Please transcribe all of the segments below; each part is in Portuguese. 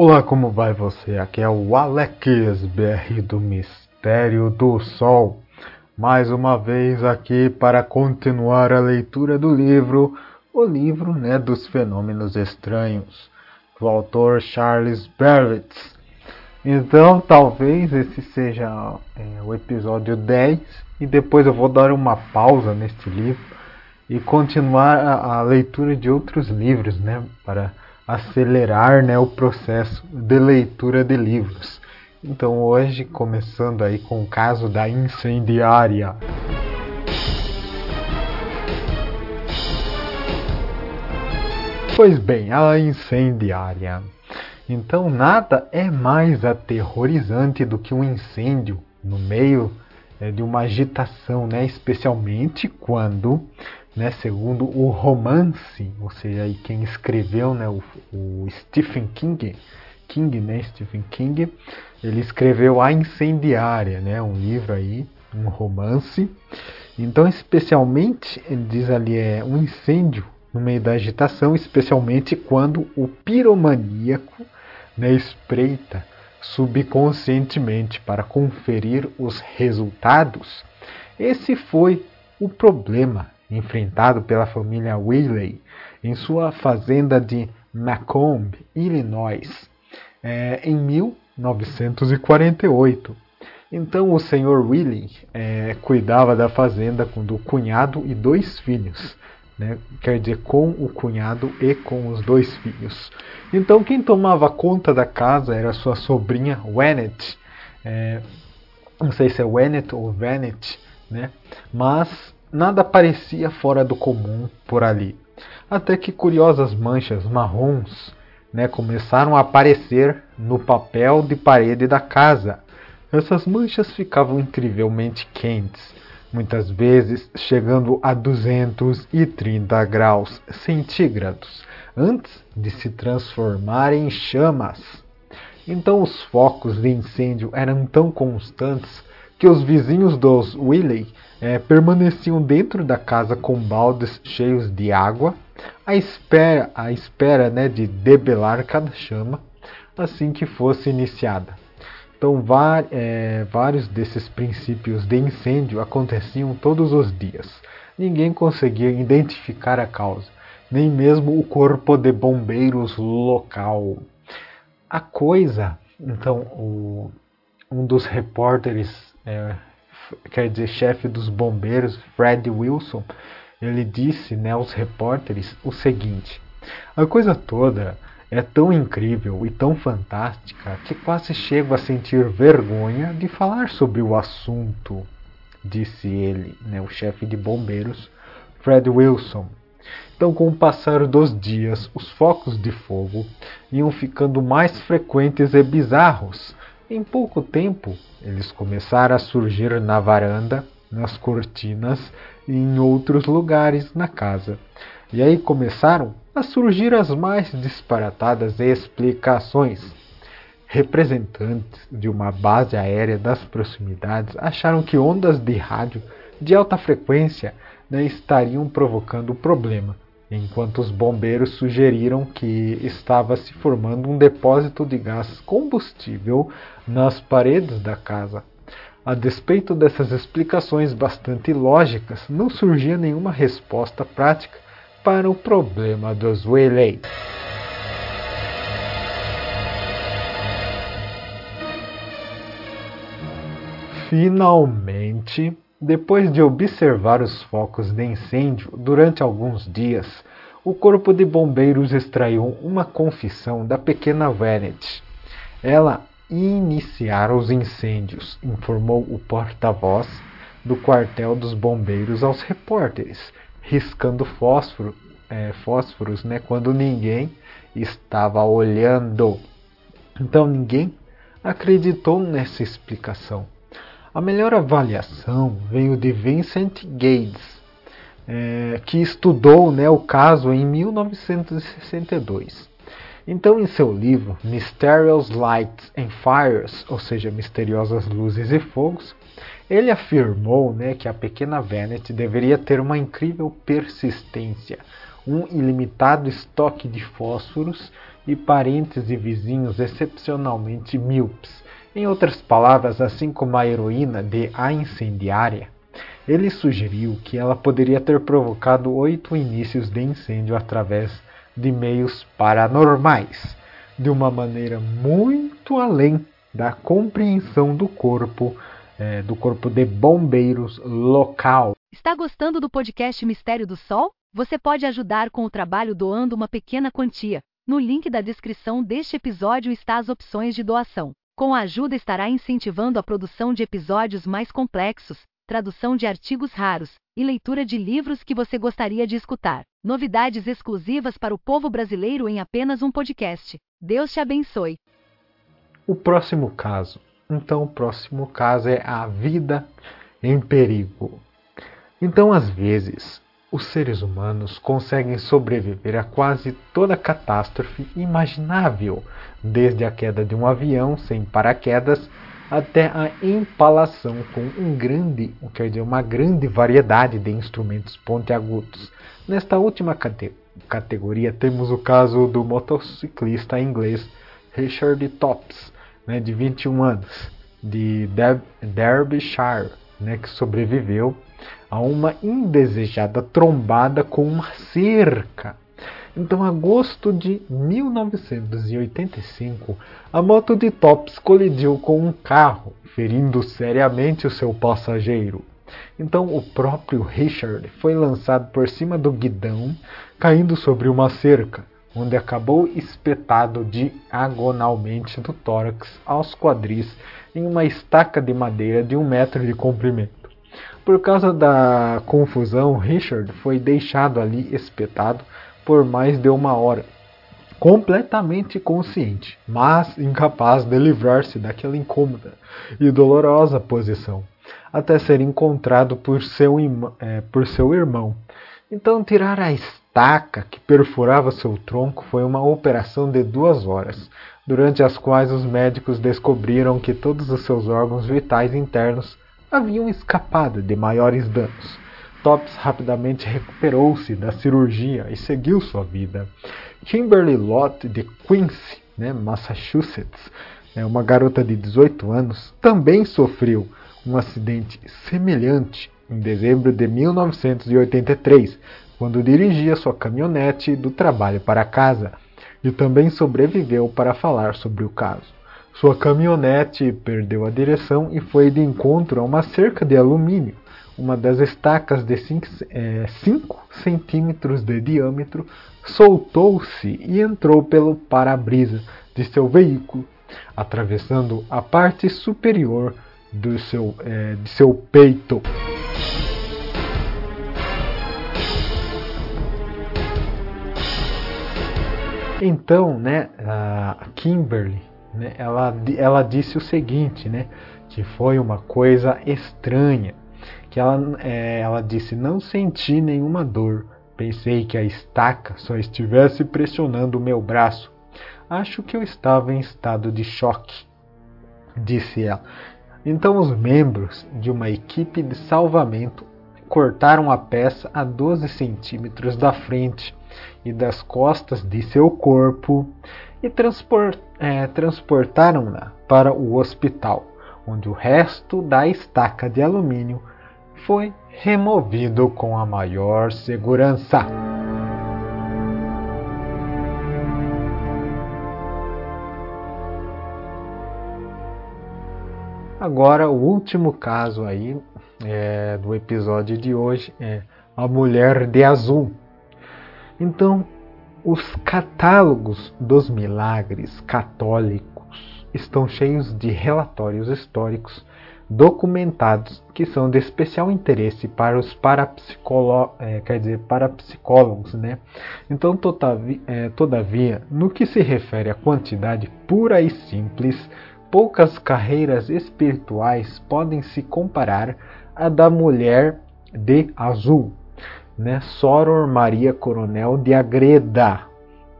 Olá, como vai você? Aqui é o Alex BR do Mistério do Sol. Mais uma vez aqui para continuar a leitura do livro, o livro né, dos fenômenos estranhos, do autor Charles Barrett. Então, talvez esse seja é, o episódio 10 e depois eu vou dar uma pausa neste livro e continuar a, a leitura de outros livros, né, para acelerar né, o processo de leitura de livros. Então hoje começando aí com o caso da incendiária. Pois bem, a incendiária. Então nada é mais aterrorizante do que um incêndio no meio é, de uma agitação, né? especialmente quando né, segundo o romance, ou seja, aí quem escreveu, né, o, o Stephen King, King, né, Stephen King, ele escreveu A Incendiária, né, um livro aí, um romance. Então, especialmente, ele diz ali é um incêndio no meio da agitação, especialmente quando o piromaníaco né, espreita subconscientemente para conferir os resultados. Esse foi o problema enfrentado pela família Wheatley em sua fazenda de Macomb, Illinois, é, em 1948. Então o senhor Willie é, cuidava da fazenda com do cunhado e dois filhos, né? quer dizer, com o cunhado e com os dois filhos. Então quem tomava conta da casa era sua sobrinha Wennet, é, não sei se é Wennet ou Venet, né? mas Nada parecia fora do comum por ali, até que curiosas manchas marrons né, começaram a aparecer no papel de parede da casa. Essas manchas ficavam incrivelmente quentes, muitas vezes chegando a 230 graus centígrados, antes de se transformarem em chamas. Então os focos de incêndio eram tão constantes que os vizinhos dos Willey é, permaneciam dentro da casa com baldes cheios de água, à espera, à espera né, de debelar cada chama assim que fosse iniciada. Então, é, vários desses princípios de incêndio aconteciam todos os dias. Ninguém conseguia identificar a causa, nem mesmo o corpo de bombeiros local. A coisa, então, o, um dos repórteres é, quer dizer, chefe dos bombeiros, Fred Wilson, ele disse né, aos repórteres o seguinte: a coisa toda é tão incrível e tão fantástica que quase chego a sentir vergonha de falar sobre o assunto, disse ele, né, o chefe de bombeiros, Fred Wilson. Então, com o passar dos dias, os focos de fogo iam ficando mais frequentes e bizarros, em pouco tempo, eles começaram a surgir na varanda, nas cortinas e em outros lugares na casa. E aí começaram a surgir as mais disparatadas explicações. Representantes de uma base aérea das proximidades acharam que ondas de rádio de alta frequência né, estariam provocando o problema enquanto os bombeiros sugeriram que estava se formando um depósito de gás combustível nas paredes da casa. A despeito dessas explicações bastante lógicas, não surgia nenhuma resposta prática para o problema dos Whaley. Finalmente, depois de observar os focos de incêndio durante alguns dias, o corpo de bombeiros extraiu uma confissão da pequena Venet. Ela iniciara os incêndios, informou o porta-voz do quartel dos bombeiros aos repórteres, riscando fósforo, é, fósforos né, quando ninguém estava olhando. Então ninguém acreditou nessa explicação. A melhor avaliação veio de Vincent Gates, é, que estudou né, o caso em 1962. Então, em seu livro Mysterious Lights and Fires, ou seja, Misteriosas Luzes e Fogos, ele afirmou né, que a pequena Venet deveria ter uma incrível persistência, um ilimitado estoque de fósforos e parentes e vizinhos excepcionalmente míopes. Em outras palavras, assim como a heroína de A Incendiária, ele sugeriu que ela poderia ter provocado oito inícios de incêndio através de meios paranormais, de uma maneira muito além da compreensão do corpo, é, do corpo de bombeiros local. Está gostando do podcast Mistério do Sol? Você pode ajudar com o trabalho doando uma pequena quantia. No link da descrição deste episódio está as opções de doação. Com a ajuda estará incentivando a produção de episódios mais complexos, tradução de artigos raros e leitura de livros que você gostaria de escutar. Novidades exclusivas para o povo brasileiro em apenas um podcast. Deus te abençoe. O próximo caso. Então, o próximo caso é a vida em perigo. Então, às vezes, os seres humanos conseguem sobreviver a quase toda catástrofe imaginável, desde a queda de um avião sem paraquedas até a empalação com um grande, quer dizer, uma grande variedade de instrumentos pontiagudos. Nesta última cate categoria temos o caso do motociclista inglês Richard Tops, né, de 21 anos, de Derbyshire, né, que sobreviveu a uma indesejada trombada com uma cerca. Então, agosto de 1985, a moto de Tops colidiu com um carro, ferindo seriamente o seu passageiro. Então, o próprio Richard foi lançado por cima do guidão, caindo sobre uma cerca, onde acabou espetado diagonalmente do tórax aos quadris em uma estaca de madeira de um metro de comprimento. Por causa da confusão, Richard foi deixado ali espetado por mais de uma hora, completamente consciente, mas incapaz de livrar-se daquela incômoda e dolorosa posição, até ser encontrado por seu, é, por seu irmão. Então, tirar a estaca que perfurava seu tronco foi uma operação de duas horas, durante as quais os médicos descobriram que todos os seus órgãos vitais internos haviam escapado de maiores danos. Tops rapidamente recuperou-se da cirurgia e seguiu sua vida. Kimberly Lott de Quincy, né, Massachusetts, é uma garota de 18 anos, também sofreu um acidente semelhante em dezembro de 1983, quando dirigia sua caminhonete do trabalho para casa, e também sobreviveu para falar sobre o caso. Sua caminhonete perdeu a direção e foi de encontro a uma cerca de alumínio. Uma das estacas de 5 é, centímetros de diâmetro soltou-se e entrou pelo para-brisa de seu veículo, atravessando a parte superior do seu, é, de seu peito. Então, né, a Kimberly né, ela, ela disse o seguinte, né, que foi uma coisa estranha, que ela, é, ela disse não senti nenhuma dor, pensei que a estaca só estivesse pressionando o meu braço. Acho que eu estava em estado de choque, disse ela. Então os membros de uma equipe de salvamento cortaram a peça a 12 centímetros da frente e das costas de seu corpo e transport, é, transportaram-na para o hospital, onde o resto da estaca de alumínio foi removido com a maior segurança. Agora, o último caso aí é, do episódio de hoje é a mulher de azul. Então, os catálogos dos milagres católicos estão cheios de relatórios históricos documentados que são de especial interesse para os parapsicólogos, é, quer dizer, parapsicólogos, né? Então, é, todavia, no que se refere à quantidade pura e simples, poucas carreiras espirituais podem se comparar à da mulher de azul, né, Soror Maria Coronel de Agreda.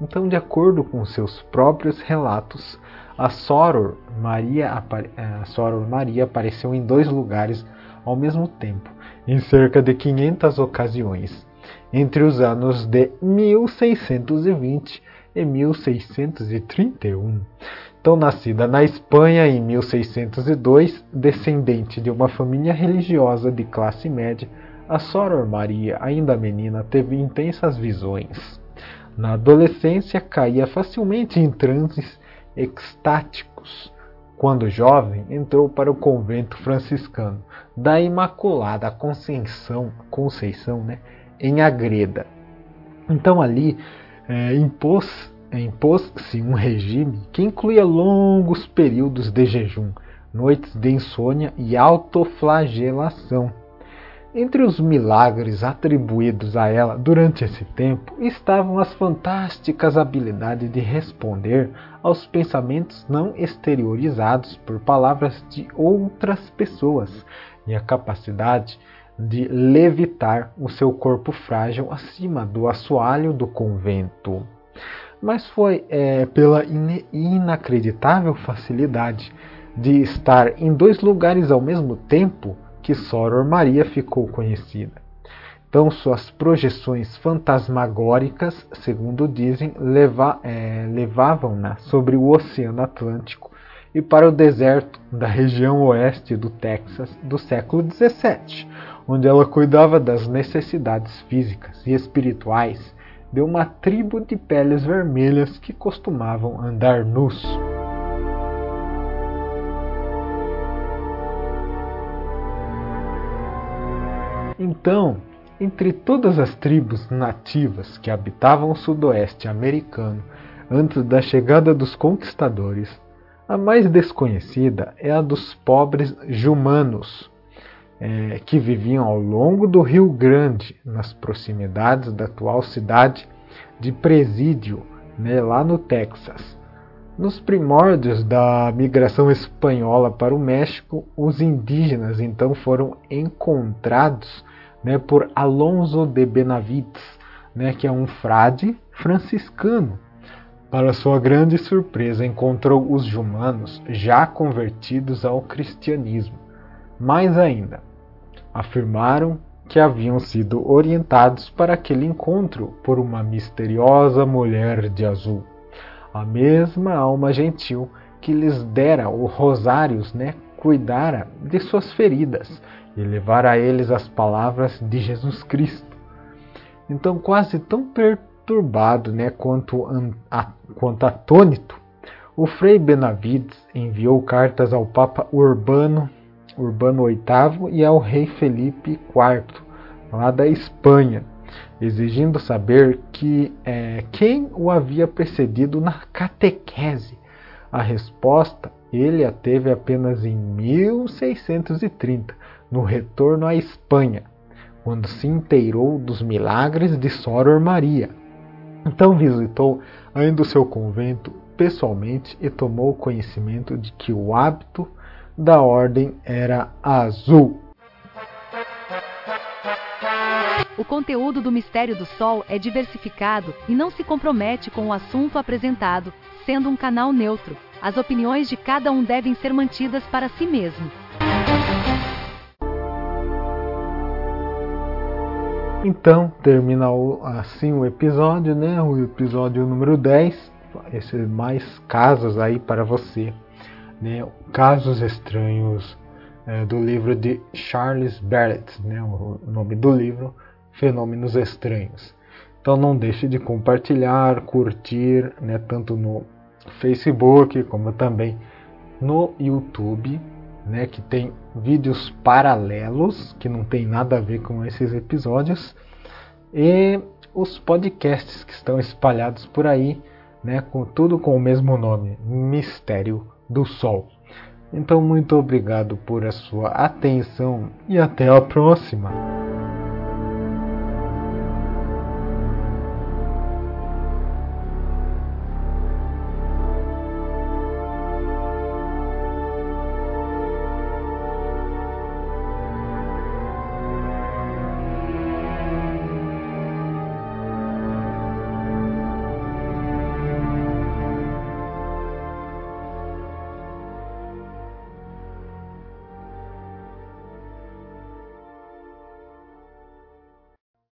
Então, de acordo com seus próprios relatos, a Soror Maria, a Soror Maria apareceu em dois lugares ao mesmo tempo, em cerca de 500 ocasiões, entre os anos de 1620 em 1631. Então, nascida na Espanha em 1602, descendente de uma família religiosa de classe média, a Soror Maria, ainda menina, teve intensas visões. Na adolescência, caía facilmente em transes extáticos. Quando jovem, entrou para o convento franciscano da Imaculada Conceição, Conceição né, em Agreda. Então ali é, impôs impôs-se um regime que incluía longos períodos de jejum, noites de insônia e autoflagelação. Entre os milagres atribuídos a ela durante esse tempo estavam as fantásticas habilidades de responder aos pensamentos não exteriorizados por palavras de outras pessoas e a capacidade de levitar o seu corpo frágil acima do assoalho do convento. Mas foi é, pela in inacreditável facilidade de estar em dois lugares ao mesmo tempo que Soror Maria ficou conhecida. Então, suas projeções fantasmagóricas, segundo dizem, leva, é, levavam-na sobre o Oceano Atlântico e para o deserto da região oeste do Texas do século XVII, onde ela cuidava das necessidades físicas e espirituais de uma tribo de peles vermelhas que costumavam andar nus. Então, entre todas as tribos nativas que habitavam o sudoeste americano antes da chegada dos conquistadores, a mais desconhecida é a dos pobres jumanos, é, que viviam ao longo do Rio Grande, nas proximidades da atual cidade de Presídio, né, lá no Texas. Nos primórdios da migração espanhola para o México, os indígenas então foram encontrados né, por Alonso de Benavides, né, que é um frade franciscano. Para sua grande surpresa, encontrou os jumanos já convertidos ao cristianismo. Mais ainda, afirmaram que haviam sido orientados para aquele encontro por uma misteriosa mulher de azul, a mesma alma gentil que lhes dera os rosários, né, cuidara de suas feridas e levar a eles as palavras de Jesus Cristo. Então, quase tão perturbado né, quanto, a, quanto atônito, o Frei Benavides enviou cartas ao Papa Urbano, Urbano VIII e ao Rei Felipe IV, lá da Espanha, exigindo saber que, é, quem o havia precedido na catequese. A resposta ele a teve apenas em 1630, no retorno à Espanha, quando se inteirou dos milagres de Soror Maria. Então visitou ainda o seu convento pessoalmente e tomou conhecimento de que o hábito da ordem era azul. O conteúdo do Mistério do Sol é diversificado e não se compromete com o assunto apresentado, sendo um canal neutro. As opiniões de cada um devem ser mantidas para si mesmo. Então, termina assim o episódio, né? O episódio número 10. Esses mais casos aí para você, né? Casos estranhos é, do livro de Charles Barrett, né? O nome do livro, Fenômenos Estranhos. Então não deixe de compartilhar, curtir, né? Tanto no Facebook como também no YouTube né, que tem vídeos paralelos que não tem nada a ver com esses episódios e os podcasts que estão espalhados por aí, né, com tudo com o mesmo nome, Mistério do Sol. Então muito obrigado por a sua atenção e até a próxima.